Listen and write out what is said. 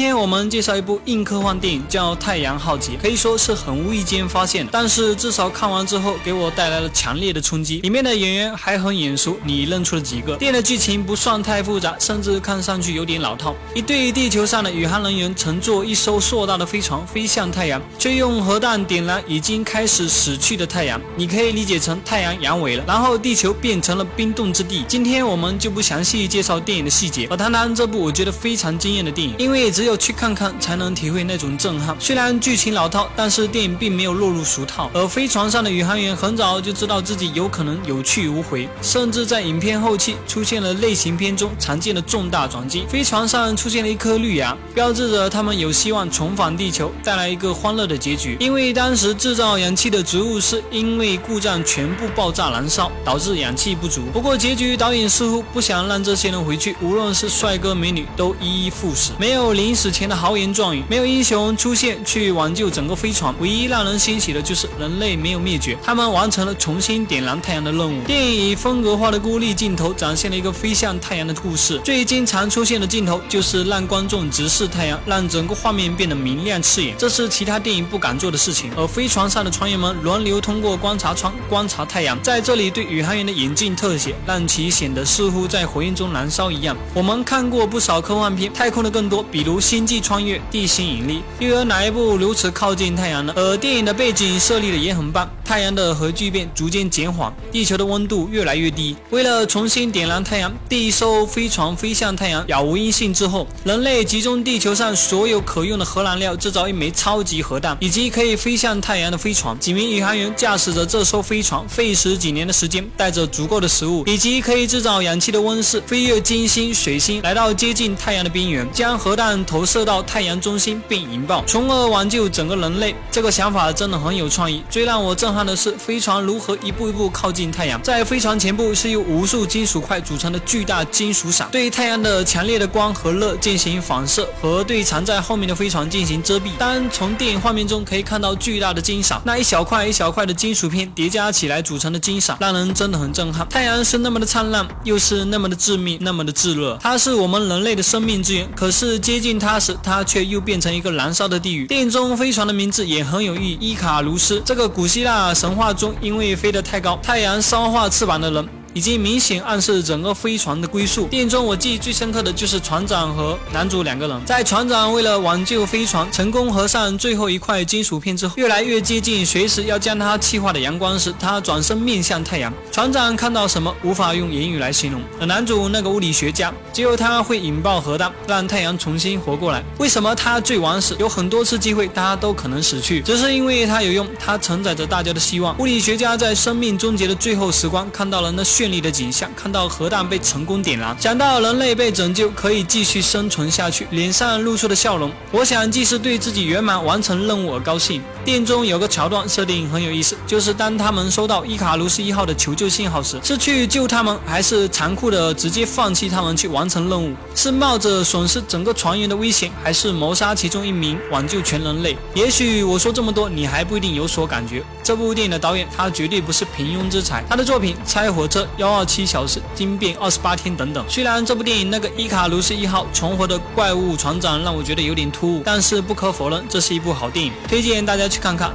今天我们介绍一部硬科幻电影，叫《太阳浩劫》，可以说是很无意间发现，但是至少看完之后给我带来了强烈的冲击。里面的演员还很眼熟，你认出了几个？电影的剧情不算太复杂，甚至看上去有点老套。一对地球上的宇航人员乘坐一艘硕大的飞船飞向太阳，却用核弹点燃已经开始死去的太阳。你可以理解成太阳阳痿了，然后地球变成了冰冻之地。今天我们就不详细介绍电影的细节，而谈谈这部我觉得非常惊艳的电影，因为只有。要去看看才能体会那种震撼。虽然剧情老套，但是电影并没有落入俗套。而飞船上的宇航员很早就知道自己有可能有去无回，甚至在影片后期出现了类型片中常见的重大转机。飞船上出现了一颗绿芽，标志着他们有希望重返地球，带来一个欢乐的结局。因为当时制造氧气的植物是因为故障全部爆炸燃烧，导致氧气不足。不过结局导演似乎不想让这些人回去，无论是帅哥美女都一一赴死，没有临。死前的豪言壮语，没有英雄出现去挽救整个飞船。唯一让人欣喜的就是人类没有灭绝，他们完成了重新点燃太阳的任务。电影以风格化的孤立镜头展现了一个飞向太阳的故事。最经常出现的镜头就是让观众直视太阳，让整个画面变得明亮刺眼。这是其他电影不敢做的事情。而飞船上的船员们轮流通过观察窗观察太阳，在这里对宇航员的眼镜特写，让其显得似乎在火焰中燃烧一样。我们看过不少科幻片，太空的更多，比如。星际穿越、地心引力，又有哪一部如此靠近太阳呢？而电影的背景设立的也很棒，太阳的核聚变逐渐减缓，地球的温度越来越低。为了重新点燃太阳，第一艘飞船飞向太阳，杳无音信之后，人类集中地球上所有可用的核燃料，制造一枚超级核弹，以及可以飞向太阳的飞船。几名宇航员驾驶着这艘飞船，费时几年的时间，带着足够的食物以及可以制造氧气的温室，飞越金星、水星，来到接近太阳的边缘，将核弹投。投射到太阳中心并引爆，从而挽救整个人类。这个想法真的很有创意。最让我震撼的是，飞船如何一步一步靠近太阳。在飞船前部是由无数金属块组成的巨大金属伞，对太阳的强烈的光和热进行反射，和对藏在后面的飞船进行遮蔽。当从电影画面中可以看到巨大的金伞，那一小块一小块的金属片叠加起来组成的金伞，让人真的很震撼。太阳是那么的灿烂，又是那么的致命，那么的炙热。它是我们人类的生命之源，可是接近它。那时，它却又变成一个燃烧的地狱。电影中飞船的名字也很有意义，伊卡卢斯。这个古希腊神话中，因为飞得太高，太阳烧化翅膀的人。已经明显暗示整个飞船的归宿。电影中我记忆最深刻的就是船长和男主两个人。在船长为了挽救飞船，成功合上最后一块金属片之后，越来越接近随时要将它气化的阳光时，他转身面向太阳。船长看到什么无法用言语来形容。而男主那个物理学家，只有他会引爆核弹，让太阳重新活过来。为什么他最晚死？有很多次机会，他都可能死去，只是因为他有用，他承载着大家的希望。物理学家在生命终结的最后时光，看到了那。绚丽的景象，看到核弹被成功点燃，想到人类被拯救，可以继续生存下去，脸上露出的笑容，我想既是对自己圆满完成任务而高兴。电影中有个桥段设定很有意思，就是当他们收到伊卡卢斯一号的求救信号时，是去救他们，还是残酷的直接放弃他们去完成任务？是冒着损失整个船员的危险，还是谋杀其中一名挽救全人类？也许我说这么多，你还不一定有所感觉。这部电影的导演他绝对不是平庸之才，他的作品《拆火车》。幺二七小时惊变二十八天等等。虽然这部电影那个伊卡卢斯一号重活的怪物船长让我觉得有点突兀，但是不可否认，这是一部好电影，推荐大家去看看。